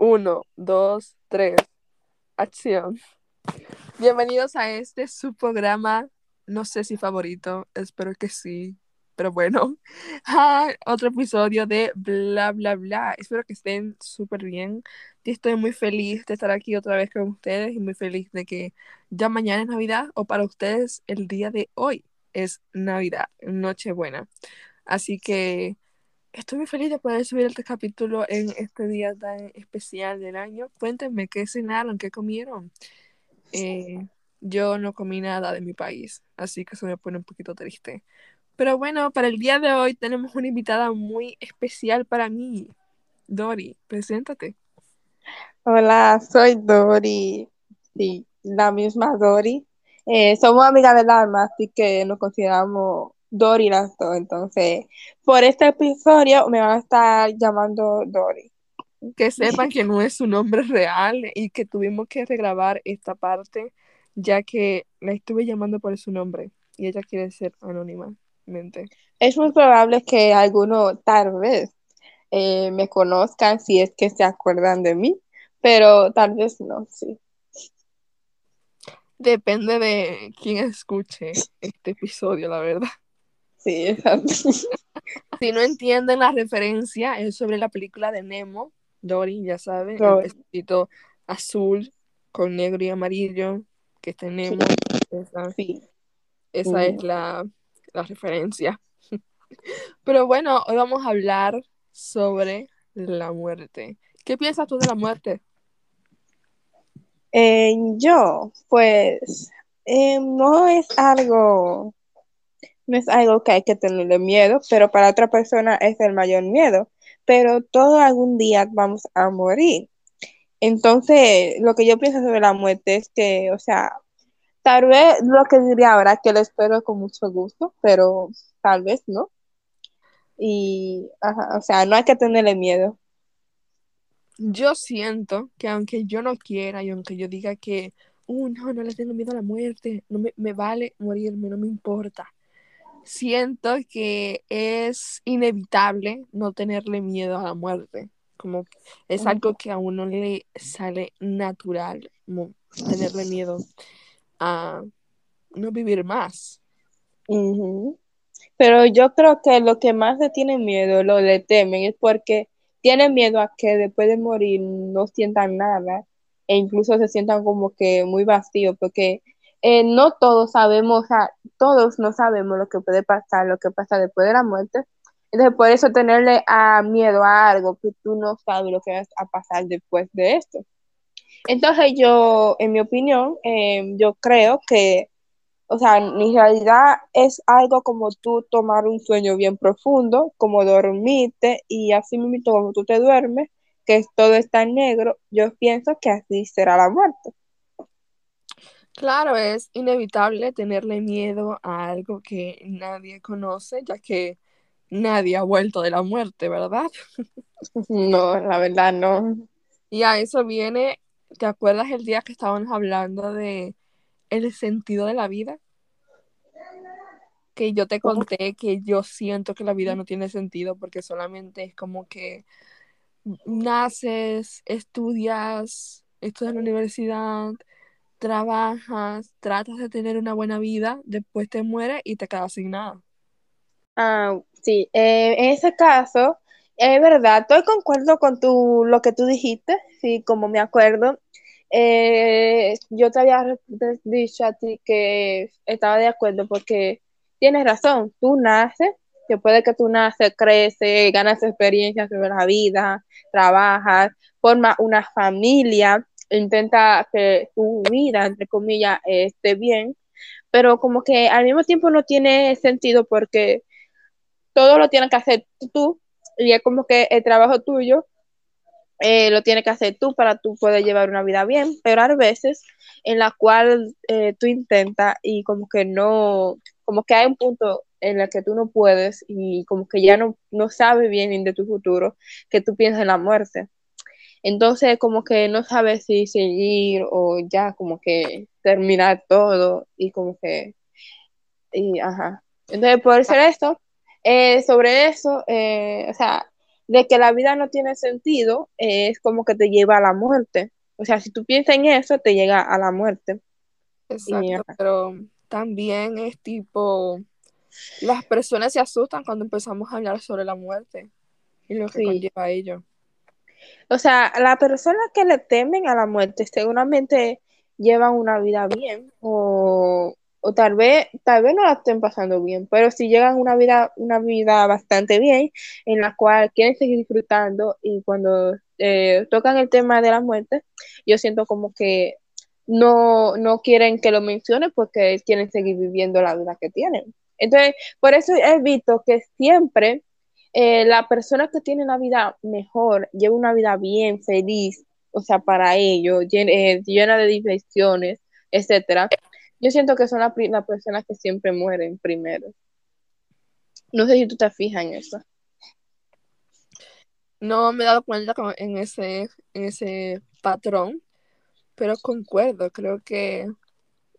Uno, dos, tres. Acción. Bienvenidos a este su programa. No sé si favorito, espero que sí, pero bueno. Ah, otro episodio de bla bla bla. Espero que estén súper bien. Estoy muy feliz de estar aquí otra vez con ustedes y muy feliz de que ya mañana es Navidad o para ustedes el día de hoy es Navidad, Nochebuena. Así que estoy muy feliz de poder subir este capítulo en este día tan especial del año. Cuéntenme qué cenaron, qué comieron. Eh, yo no comí nada de mi país, así que eso me pone un poquito triste. Pero bueno, para el día de hoy tenemos una invitada muy especial para mí. Dori, preséntate. Hola, soy Dori. Sí, la misma Dori. Eh, somos amigas del alma, así que nos consideramos Dori las dos. Entonces, por este episodio me van a estar llamando Dori. Que sepan que no es su nombre real y que tuvimos que regrabar esta parte ya que la estuve llamando por su nombre y ella quiere ser anónimamente. Es muy probable que algunos tal vez eh, me conozcan si es que se acuerdan de mí, pero tal vez no, sí. Depende de quién escuche este episodio, la verdad. Sí, exacto. Si no entienden la referencia, es sobre la película de Nemo, Dory, ya saben, Dory. el vestido azul con negro y amarillo que está en Nemo. Esa, Sí. esa es la, la referencia. Pero bueno, hoy vamos a hablar sobre la muerte. ¿Qué piensas tú de la muerte? Eh, yo, pues, eh, no es algo, no es algo que hay que tenerle miedo, pero para otra persona es el mayor miedo. Pero todo algún día vamos a morir. Entonces, lo que yo pienso sobre la muerte es que, o sea, tal vez lo que diría ahora, que lo espero con mucho gusto, pero tal vez no. Y, ajá, o sea, no hay que tenerle miedo. Yo siento que aunque yo no quiera y aunque yo diga que, uh, no, no le tengo miedo a la muerte, no me, me vale morirme, no me importa. Siento que es inevitable no tenerle miedo a la muerte. Como es algo que a uno le sale natural, como tenerle miedo a no vivir más. Pero yo creo que lo que más le tienen miedo, lo le temen, es porque tienen miedo a que después de morir no sientan nada e incluso se sientan como que muy vacíos, porque eh, no todos sabemos, o sea, todos no sabemos lo que puede pasar, lo que pasa después de la muerte. Entonces, por eso tenerle a miedo a algo que tú no sabes lo que va a pasar después de esto. Entonces, yo, en mi opinión, eh, yo creo que o sea, en realidad es algo como tú tomar un sueño bien profundo, como dormirte y así mismo como tú te duermes, que todo está en negro, yo pienso que así será la muerte. Claro, es inevitable tenerle miedo a algo que nadie conoce, ya que nadie ha vuelto de la muerte, ¿verdad? No, la verdad no. Y a eso viene, ¿te acuerdas el día que estábamos hablando de el sentido de la vida? Que yo te conté que yo siento que la vida no tiene sentido porque solamente es como que naces, estudias, estudias en la universidad, trabajas, tratas de tener una buena vida, después te mueres y te quedas sin nada. Ah, sí, eh, en ese caso, es verdad, estoy concuerdo con tu, lo que tú dijiste, sí, como me acuerdo. Eh, yo te había de- dicho a ti que estaba de acuerdo porque tienes razón, tú naces, que puede que tú naces, creces, ganas experiencias sobre la vida, trabajas, formas una familia, intenta que tu vida, entre comillas, esté bien, pero como que al mismo tiempo no tiene sentido porque todo lo tienes que hacer tú y es como que el trabajo tuyo eh, lo tienes que hacer tú para tú poder llevar una vida bien, pero hay veces en la cual eh, tú intentas y como que no, como que hay un punto en el que tú no puedes y como que ya no, no sabes bien de tu futuro, que tú piensas en la muerte. Entonces como que no sabes si seguir o ya como que terminar todo y como que, y ajá. Entonces por ser esto, eh, sobre eso, eh, o sea, de que la vida no tiene sentido, es como que te lleva a la muerte. O sea, si tú piensas en eso, te llega a la muerte. Exacto, pero también es tipo, las personas se asustan cuando empezamos a hablar sobre la muerte y lo que conlleva a ello. O sea, las personas que le temen a la muerte seguramente llevan una vida bien o, o, tal vez tal vez no la estén pasando bien, pero si llegan una vida una vida bastante bien en la cual quieren seguir disfrutando y cuando eh, tocan el tema de la muerte, yo siento como que no, no quieren que lo mencione porque quieren seguir viviendo la vida que tienen. Entonces, por eso he visto que siempre eh, la persona que tiene una vida mejor, lleva una vida bien, feliz, o sea, para ellos, eh, llena, de diversiones, etcétera, yo siento que son las la personas que siempre mueren primero. No sé si tú te fijas en eso. No me he dado cuenta en ese, en ese patrón, pero concuerdo, creo que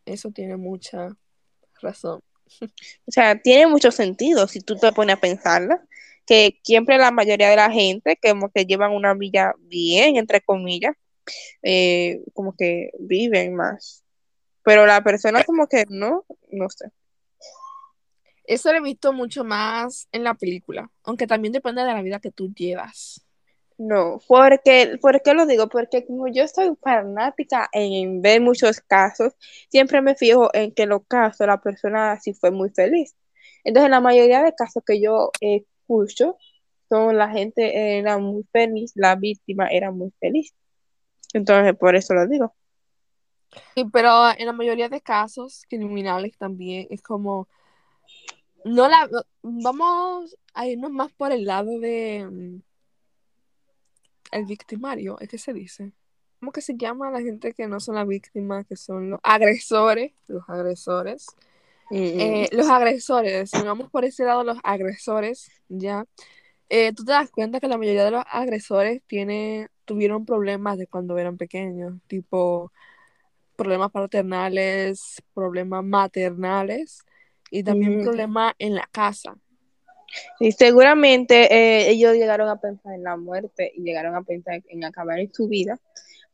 eso tiene mucha razón. O sea, tiene mucho sentido si tú te pones a pensarla, que siempre la mayoría de la gente que como que llevan una vida bien, entre comillas, eh, como que viven más. Pero la persona como que no, no sé. Eso lo he visto mucho más en la película, aunque también depende de la vida que tú llevas. No, porque, ¿por qué lo digo? Porque como yo soy fanática en ver muchos casos, siempre me fijo en que los casos la persona sí fue muy feliz. Entonces, la mayoría de casos que yo escucho son la gente era muy feliz, la víctima era muy feliz. Entonces, por eso lo digo. Sí, pero en la mayoría de casos criminales también es como no la vamos a irnos más por el lado de mm, el victimario, ¿es que se dice? ¿Cómo que se llama la gente que no son las víctimas, que son los agresores? Los agresores. Eh, los agresores, si vamos por ese lado, los agresores, ya. Eh, tú te das cuenta que la mayoría de los agresores tiene, tuvieron problemas de cuando eran pequeños, tipo problemas paternales, problemas maternales y también problemas en la casa. Y seguramente eh, ellos llegaron a pensar en la muerte y llegaron a pensar en acabar en su vida,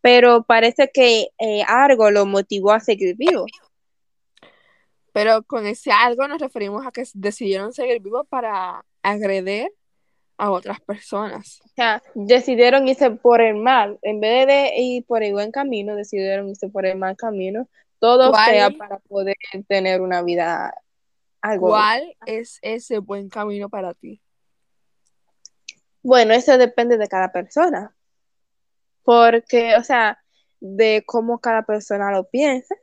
pero parece que eh, algo lo motivó a seguir vivo. Pero con ese algo nos referimos a que decidieron seguir vivos para agredir a otras personas. O sea, decidieron irse por el mal, en vez de ir por el buen camino, decidieron irse por el mal camino, todo sea para poder tener una vida ¿Cuál es ese buen camino para ti? Bueno, eso depende de cada persona. Porque, o sea, de cómo cada persona lo piensa.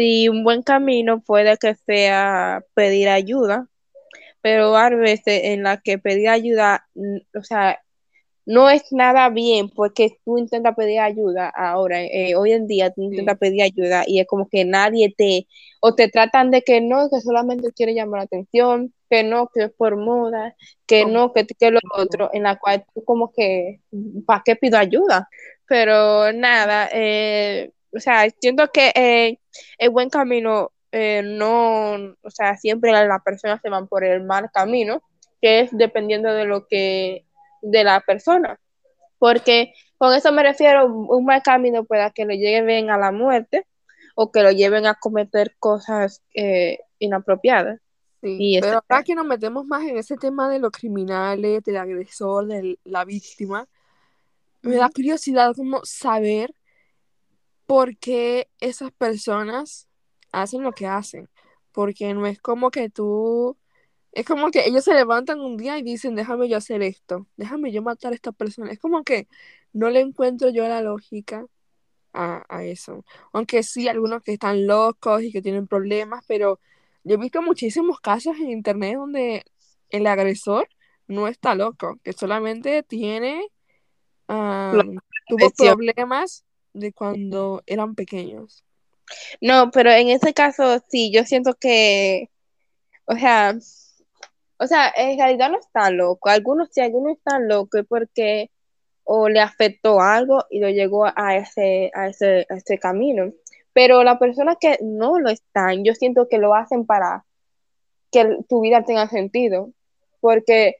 Si un buen camino puede que sea pedir ayuda, pero a veces en la que pedir ayuda, o sea, no es nada bien porque tú intentas pedir ayuda ahora, eh, hoy en día tú intentas pedir ayuda y es como que nadie te, o te tratan de que no, que solamente quiere llamar la atención, que no, que es por moda, que no, que, que lo otro, en la cual tú como que, ¿para qué pido ayuda? Pero nada, eh, o sea, siento que eh, el buen camino no, o sea, siempre las personas se van por el mal camino, que es dependiendo de lo que de la persona. Porque con eso me refiero, un mal camino pueda que lo lleven a la muerte o que lo lleven a cometer cosas eh, inapropiadas. Sí, pero acá que nos metemos más en ese tema de los criminales, del agresor, de la víctima, me da curiosidad como saber por qué esas personas hacen lo que hacen. Porque no es como que tú es como que ellos se levantan un día y dicen, déjame yo hacer esto, déjame yo matar a esta persona. Es como que no le encuentro yo la lógica a, eso. Aunque sí, algunos que están locos y que tienen problemas, pero yo he visto muchísimos casos en internet donde el agresor no está loco, que solamente tiene, tuvo problemas de cuando eran pequeños. No, pero en ese caso sí, yo siento que, o sea, o sea, en realidad no está loco. Algunos, si algunos están locos porque o le afectó algo y lo llegó a ese, a ese, a ese camino. Pero las personas que no lo están, yo siento que lo hacen para que tu vida tenga sentido. Porque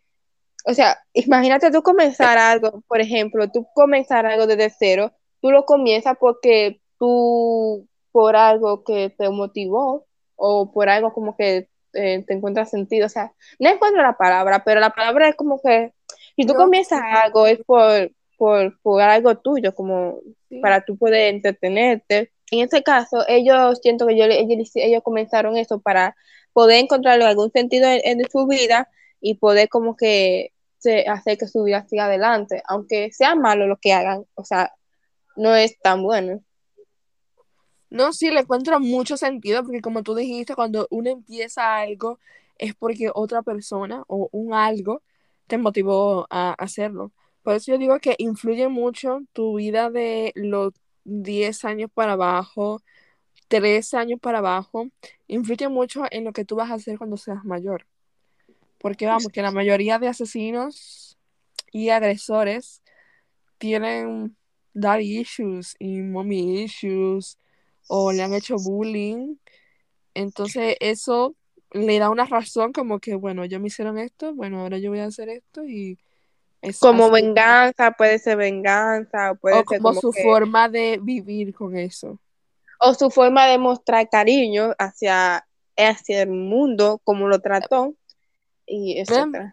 o sea, imagínate tú comenzar algo, por ejemplo, tú comenzar algo desde cero, tú lo comienzas porque tú, por algo que te motivó o por algo como que eh, te encuentras sentido, o sea, no encuentro la palabra, pero la palabra es como que si tú comienzas algo es por, por, por algo tuyo, como Sí. para tú poder entretenerte. En este caso, ellos, siento que yo, ellos, ellos comenzaron eso para poder encontrarle algún sentido en, en su vida y poder como que se- hacer que su vida siga adelante, aunque sea malo lo que hagan, o sea, no es tan bueno. No, sí, le encuentro mucho sentido porque como tú dijiste, cuando uno empieza algo es porque otra persona o un algo te motivó a hacerlo. Por eso yo digo que influye mucho tu vida de los 10 años para abajo, 13 años para abajo, influye mucho en lo que tú vas a hacer cuando seas mayor. Porque vamos, que la mayoría de asesinos y agresores tienen daddy issues y mommy issues o le han hecho bullying. Entonces eso le da una razón como que, bueno, ya me hicieron esto, bueno, ahora yo voy a hacer esto y es Como así. venganza, puede ser venganza, o puede O ser como como su que, forma de vivir con eso. o su forma de mostrar cariño hacia, hacia el mundo, como lo trató, y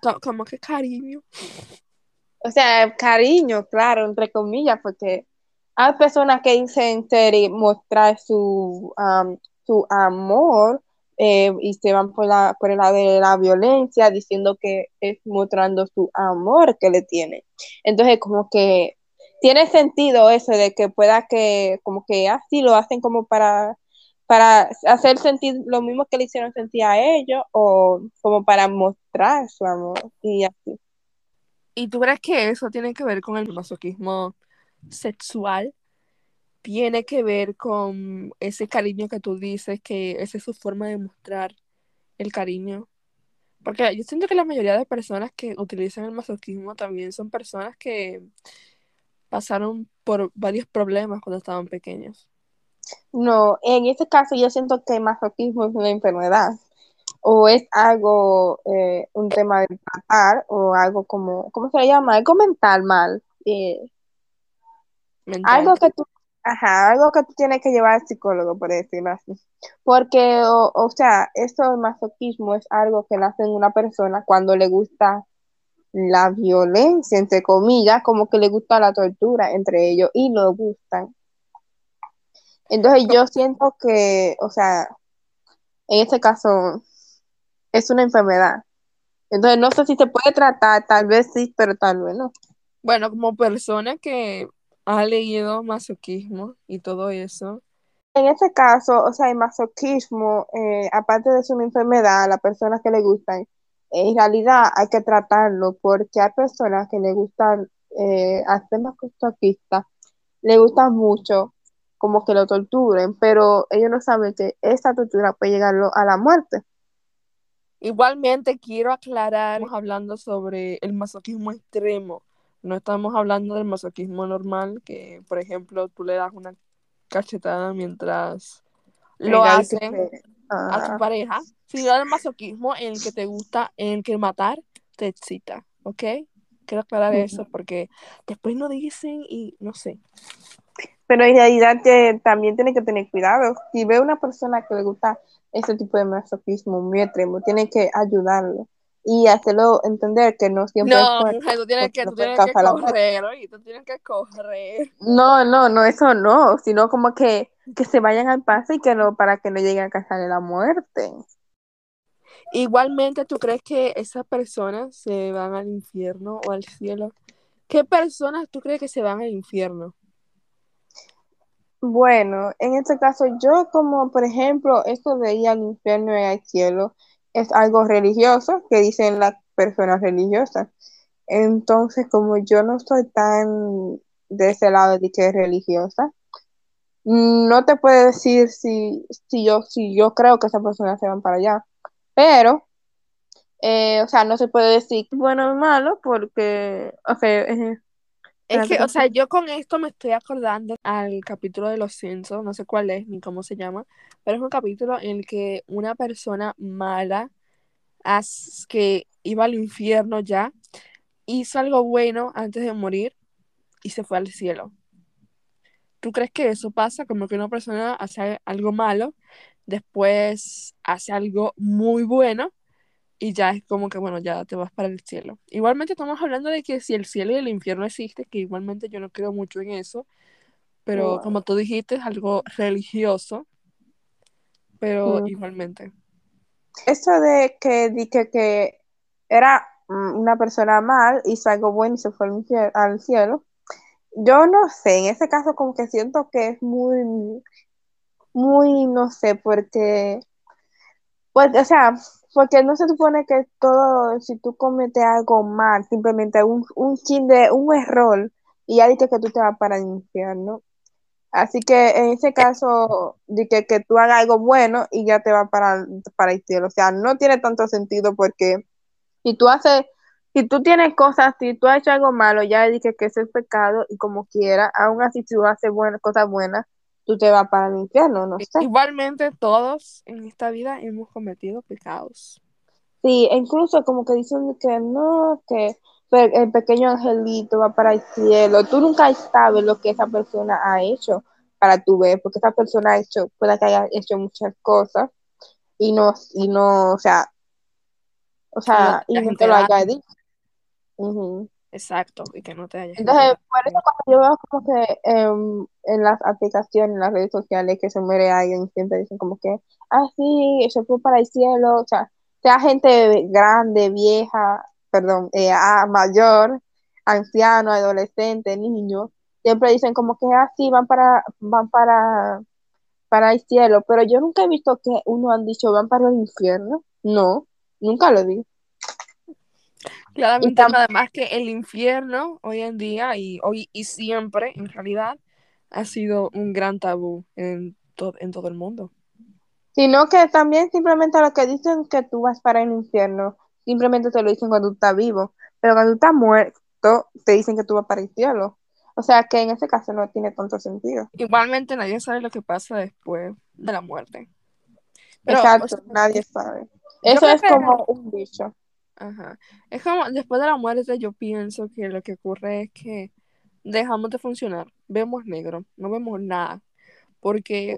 co- Como que cariño. O sea, cariño, claro, entre comillas, porque hay personas que dicen ser y mostrar su, am, su amor eh, y se van por, la, por el lado de la violencia diciendo que es mostrando su amor que le tiene. Entonces, como que tiene sentido eso de que pueda que, como que así lo hacen como para, para hacer sentir lo mismo que le hicieron sentir a ellos o como para mostrar su amor y así. ¿Y tú crees que eso tiene que ver con el masoquismo sexual? Tiene que ver con ese cariño que tú dices, que esa es su forma de mostrar el cariño. Porque yo siento que la mayoría de personas que utilizan el masoquismo también son personas que pasaron por varios problemas cuando estaban pequeños. No, en este caso yo siento que masoquismo es una enfermedad o es algo, eh, un tema de tratar o algo como, ¿cómo se le llama? Algo mental mal. eh, Mental. algo que tú, ajá, algo que tú tienes que llevar al psicólogo, por decirlo así. Porque, o, o sea, eso del masoquismo es algo que nace en una persona cuando le gusta la violencia, entre comillas, como que le gusta la tortura entre ellos y lo gustan. Entonces yo siento que, o sea, en este caso es una enfermedad. Entonces no sé si se puede tratar, tal vez sí, pero tal vez no. Bueno, como persona que ha leído masoquismo y todo eso, En este caso, o sea, el masoquismo, eh, aparte de ser una enfermedad a las personas que le gustan, en realidad hay que tratarlo porque hay personas que le gustan eh, hacer masoquistas, le gustan mucho como que lo torturen, pero ellos no saben que esa tortura puede llegarlo a la muerte. Igualmente quiero aclarar, estamos hablando sobre el masoquismo extremo. No estamos hablando del masoquismo normal, que por ejemplo tú le das una cachetada mientras lo Mira, hacen que- a tu ah, pareja, sino del masoquismo en el que te gusta, en el que matar te excita, ¿ok? Quiero aclarar eso porque después no dicen y no sé. Pero en realidad que también tiene que tener cuidado. Si ve una persona que le gusta ese tipo de masoquismo muy extremo, tiene que ayudarlo y hacerlo entender que no siempre es No, tú tienes que, tú tienes que correr, oye, tú tienes que correr. No, no, no, eso no, sino como que, que se vayan al paso y que no, para que no lleguen a causarle la muerte. Igualmente, ¿tú crees que esas personas se van al infierno o al cielo? ¿Qué personas tú crees que se van al infierno? Bueno, en este caso, yo como, por ejemplo, esto de ir al infierno y al cielo es algo religioso que dicen las personas religiosas. Entonces, como yo no estoy tan de ese lado de que es religiosa, no te puedo decir si, si yo, si yo creo que esas personas se van para allá. Pero, eh, o sea, no se puede decir bueno o malo porque, o sea, Es que, o sea, yo con esto me estoy acordando al capítulo de los Simpsons, no sé cuál es ni cómo se llama, pero es un capítulo en el que una persona mala que iba al infierno ya, hizo algo bueno antes de morir y se fue al cielo. ¿Tú crees que eso pasa? Como que una persona hace algo malo, después hace algo muy bueno y ya es como que, bueno, ya te vas para el cielo. Igualmente estamos hablando de que si el cielo y el infierno existen, que igualmente yo no creo mucho en eso, pero Wow. como tú dijiste, es algo religioso, pero Mm. igualmente. Eso de que dije que era mm, una persona mal, hizo algo bueno y se fue al cielo. Yo no sé, en ese caso como que siento que es muy, muy, no sé, porque, pues, o sea, porque no se supone que todo, si tú cometes algo mal, simplemente un, un de, un error, y ya dices que tú te vas para el infierno. Así que en ese caso, de que, que tú hagas algo bueno y ya te va para, para el cielo. O sea, no tiene tanto sentido porque si tú haces, si tú tienes cosas, si tú has hecho algo malo, ya dije que eso es pecado y como quiera, aún así tú haces cosas buenas, tú te vas para el infierno, no sé. Igualmente todos en esta vida hemos cometido pecados. Sí, e incluso como que dicen que no, que el pequeño angelito va para el cielo. Tú nunca sabes lo que esa persona ha hecho para tu ver, porque esa persona ha hecho, puede que haya hecho muchas cosas y no, y no, o sea, o sea, y no te lo haya dicho. Ujú. Exacto, y que no te hayas Entonces, por eso cuando yo veo como que em, en las aplicaciones, en las redes sociales, que se muere alguien, siempre dicen como que, ah, sí, se fue para el cielo, o sea, sea gente grande, vieja, perdón, eh, ah, mayor, anciano, adolescente, niño, siempre dicen como que, ah, sí, van para, van para, para el cielo, pero yo nunca he visto que uno han dicho, van para el infierno, no, nunca lo vi. Claramente además que el infierno hoy en día y hoy y siempre en realidad ha sido un gran tabú en, to- en todo el mundo. Sino que también simplemente lo que dicen que tú vas para el infierno, simplemente te lo dicen cuando tú estás vivo, pero cuando tú estás muerto, te dicen que tú vas para el cielo. O sea que en ese caso no tiene tanto sentido. Igualmente nadie sabe lo que pasa después de la muerte. Pero, o Exacto, sea, nadie sabe. Eso es como un dicho. Ajá. Es como después de la muerte yo pienso que lo que ocurre es que dejamos de funcionar, vemos negro, no vemos nada, porque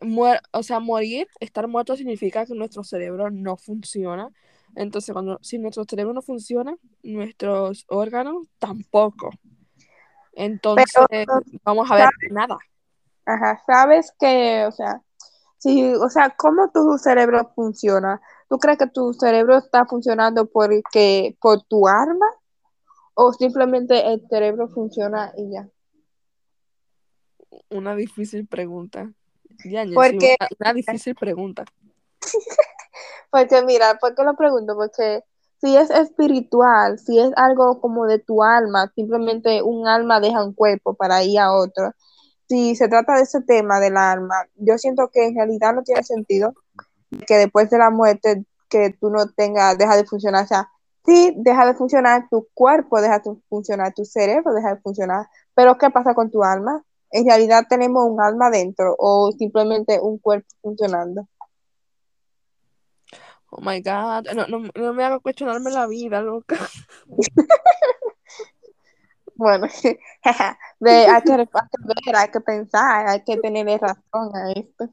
muer o sea, morir, estar muerto significa que nuestro cerebro no funciona. Entonces, cuando si nuestro cerebro no funciona, nuestros órganos tampoco. Entonces, Pero, vamos a ver ¿sabes? nada. Ajá, sabes que, o sea, sí, o sea, ¿cómo tu cerebro funciona? ¿Tú crees que tu cerebro está funcionando porque, por tu arma o simplemente el cerebro funciona y ya? Una difícil pregunta. Sí, Porque una, una difícil pregunta. Porque mira, ¿por qué lo pregunto? Porque si es espiritual, si es algo como de tu alma, simplemente un alma deja un cuerpo para ir a otro. Si se trata de ese tema del alma, yo siento que en realidad no tiene sentido que después de la muerte que tú no tengas, deja de funcionar. O sea, sí, deja de funcionar tu cuerpo, deja de funcionar tu cerebro, deja de funcionar. Pero ¿qué pasa con tu alma? En realidad tenemos un alma dentro o simplemente un cuerpo funcionando. Oh my God, no, no, no me haga cuestionarme la vida, loca. Bueno, de, hay, que, hay que ver, hay que pensar, hay que tener razón a esto.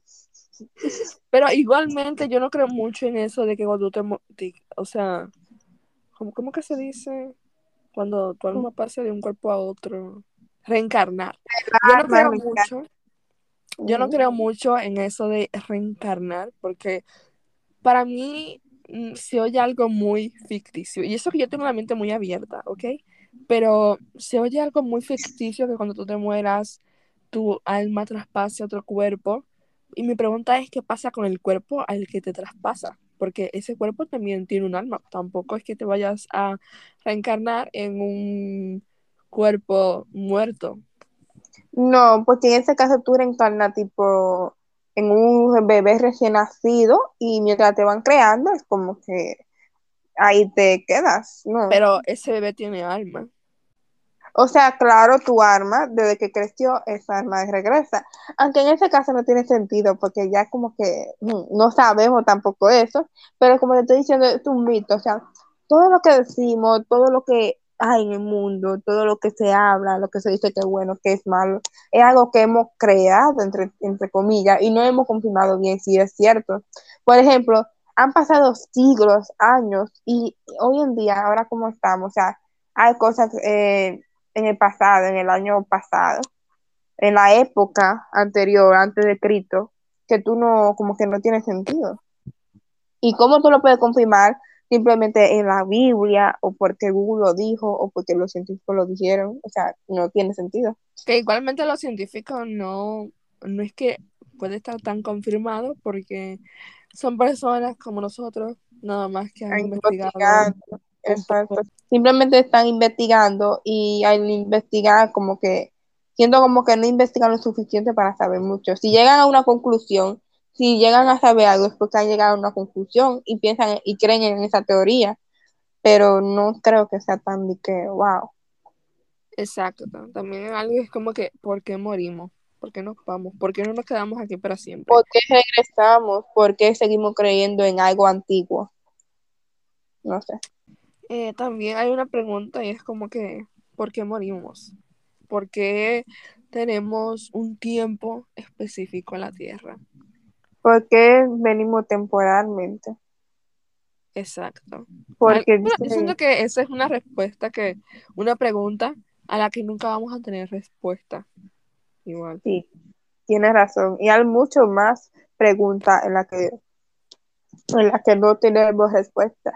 Pero igualmente yo no creo mucho en eso de que cuando tú te, o sea, ¿cómo, cómo que se dice? Cuando tu alma pasa de un cuerpo a otro, reencarnar. Yo no creo mucho, yo no creo mucho en eso de reencarnar, porque para mí mm, se oye algo muy ficticio. Y eso que yo tengo la mente muy abierta, ¿ok? Pero se oye algo muy ficticio que cuando tú te mueras, tu alma traspase a otro cuerpo. Y mi pregunta es, ¿qué pasa con el cuerpo al que te traspasa? Porque ese cuerpo también tiene un alma. Tampoco es que te vayas a reencarnar en un cuerpo muerto. No, porque en ese caso tú reencarnas tipo en un bebé recién nacido y mientras te van creando es como que ahí te quedas, ¿no? Pero ese bebé tiene alma. O sea, claro, tu arma, desde que creció, esa arma regresa. Aunque en ese caso no tiene sentido, porque ya como que mm, no sabemos tampoco eso, pero como te estoy diciendo, es un mito. O sea, todo lo que decimos, todo lo que hay en el mundo, todo lo que se habla, lo que se dice que es bueno, que es malo, es algo que hemos creado, entre, entre comillas, y no hemos confirmado bien si es cierto. Por ejemplo, han pasado siglos, años, y hoy en día, ahora como estamos, o sea, hay cosas eh, en el pasado, en el año pasado, en la época anterior, antes de Cristo, que tú no, como que no tiene sentido. ¿Y cómo tú lo puedes confirmar? Simplemente en la Biblia, o porque Google lo dijo, o porque los científicos lo dijeron. O sea, no tiene sentido. Que igualmente los científicos no, no es que puede estar tan confirmado, porque son personas como nosotros, nada más que han investigado. Exacto. Simplemente están investigando y al investigar como que siento como que no investigan lo suficiente para saber mucho. Si llegan a una conclusión, si llegan a saber algo es porque han llegado a una conclusión y piensan y creen en esa teoría, pero no creo que sea tan de que, wow. Exacto, también algo es como que, ¿por qué morimos? ¿Por qué nos vamos? ¿Por qué no nos quedamos aquí para siempre? ¿Por qué regresamos? ¿Por qué seguimos creyendo en algo antiguo? No sé. Eh, también hay una pregunta y es como que, ¿por qué morimos? ¿Por qué tenemos un tiempo específico en la Tierra? ¿Por qué venimos temporalmente? Exacto. Porque siento que esa es una respuesta que, una pregunta a la que nunca vamos a tener respuesta. Igual. Sí, tienes razón. Y hay mucho más preguntas en las que en la que no tenemos respuesta.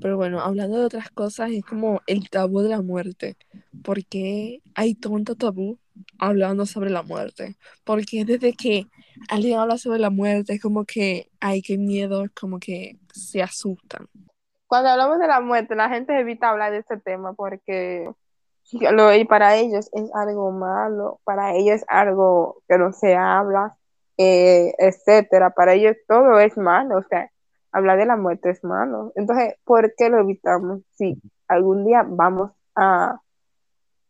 Pero bueno, hablando de otras cosas, es como el tabú de la muerte. ¿Por qué hay tanto tabú hablando sobre la muerte? Porque desde que alguien habla sobre la muerte, es como que, hay que miedo, como que se asustan. Cuando hablamos de la muerte, la gente evita hablar de este tema porque y para ellos es algo malo, para ellos es algo que no se habla, eh, etcétera. Para ellos todo es malo, o sea hablar de la muerte es malo. Entonces, ¿por qué lo evitamos? Si algún día vamos a,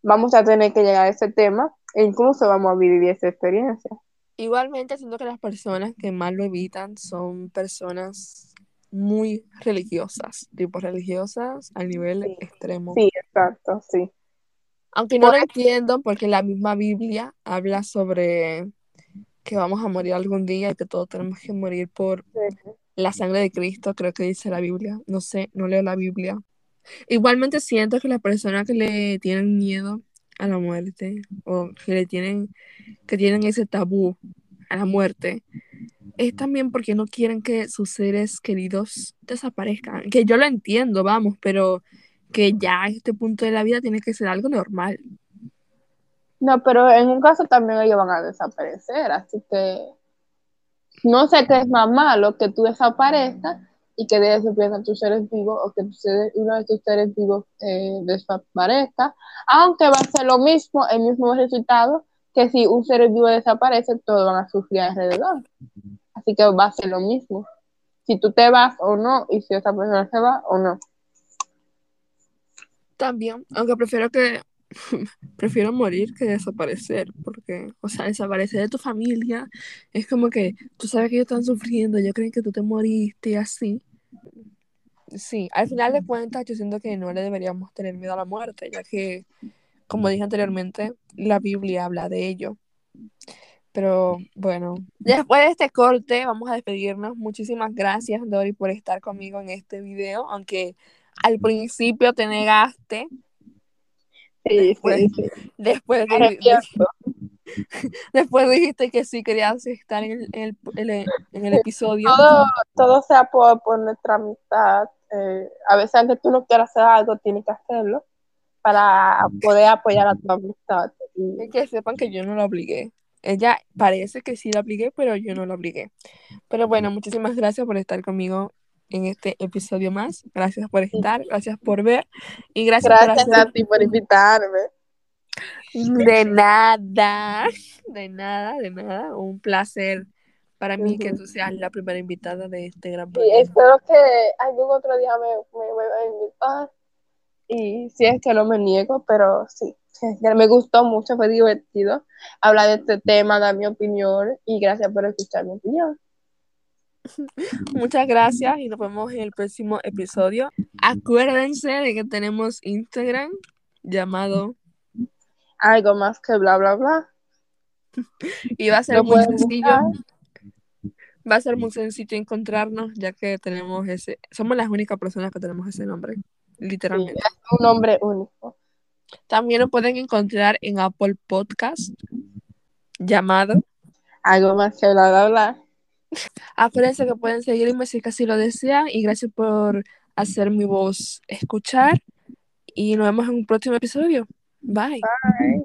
vamos a tener que llegar a ese tema e incluso vamos a vivir esa experiencia. Igualmente, siento que las personas que más lo evitan son personas muy religiosas, tipo religiosas a nivel extremo. Sí, exacto, sí. Aunque no lo entiendo porque la misma Biblia habla sobre que vamos a morir algún día y que todos tenemos que morir por la sangre de Cristo, creo que dice la Biblia. No sé, no leo la Biblia. Igualmente siento que las personas que le tienen miedo a la muerte o que le tienen que tienen ese tabú a la muerte es también porque no quieren que sus seres queridos desaparezcan. Que yo lo entiendo, vamos, pero que ya a este punto de la vida tiene que ser algo normal. No, pero en un caso también ellos van a desaparecer, así que no sé qué es más malo, que tú desaparezcas y que desaparezcan tus seres vivos o que uno de tus seres vivos eh, desaparezca, aunque va a ser lo mismo, el mismo resultado que si un ser vivo desaparece, todos van a sufrir alrededor. Así que va a ser lo mismo. Si tú te vas o no, y si esa persona se va o no. También, aunque prefiero que prefiero morir que desaparecer, porque, o sea, desaparecer de tu familia es como que tú sabes que ellos están sufriendo, yo creo que tú te moriste así. Sí, al final de cuentas yo siento que no le deberíamos tener miedo a la muerte, ya que, como dije anteriormente, la Biblia habla de ello. Pero bueno, después de este corte vamos a despedirnos. Muchísimas gracias, Dori, por estar conmigo en este video, aunque al principio te negaste después, Después, después dijiste que sí querías estar en el, en el, episodio. Todo, todo sea por, por nuestra amistad. Eh, a veces, aunque tú no quieras hacer algo, tienes que hacerlo para poder apoyar a tu amistad. Y... que sepan que yo no lo obligué. Ella parece que sí la obligué, pero yo no la obligué. Pero bueno, muchísimas gracias por estar conmigo en este episodio más. Gracias por estar, gracias por ver y gracias, por, a ti por invitarme. De nada, de nada, de nada. Un placer para mí que tú seas la primera invitada de este gran programa. espero que algún otro día me, me, a invitar. Y si es que no me niego, pero sí, me gustó mucho, fue divertido hablar de este tema, dar mi opinión y gracias por escuchar mi opinión. Muchas gracias y nos vemos en el próximo episodio. Acuérdense de que tenemos Instagram llamado Algo más que bla, bla, bla. y va a ser muy sencillo. buscar. Va a ser muy sencillo encontrarnos ya que tenemos ese, somos las únicas personas que tenemos ese nombre, literalmente. Un nombre único. También lo pueden encontrar en Apple Podcast llamado. Algo más que bla, bla, bla. Acuérdense que pueden seguirme si así lo desean y gracias por hacer mi voz escuchar y nos vemos en un próximo episodio. Bye. Bye.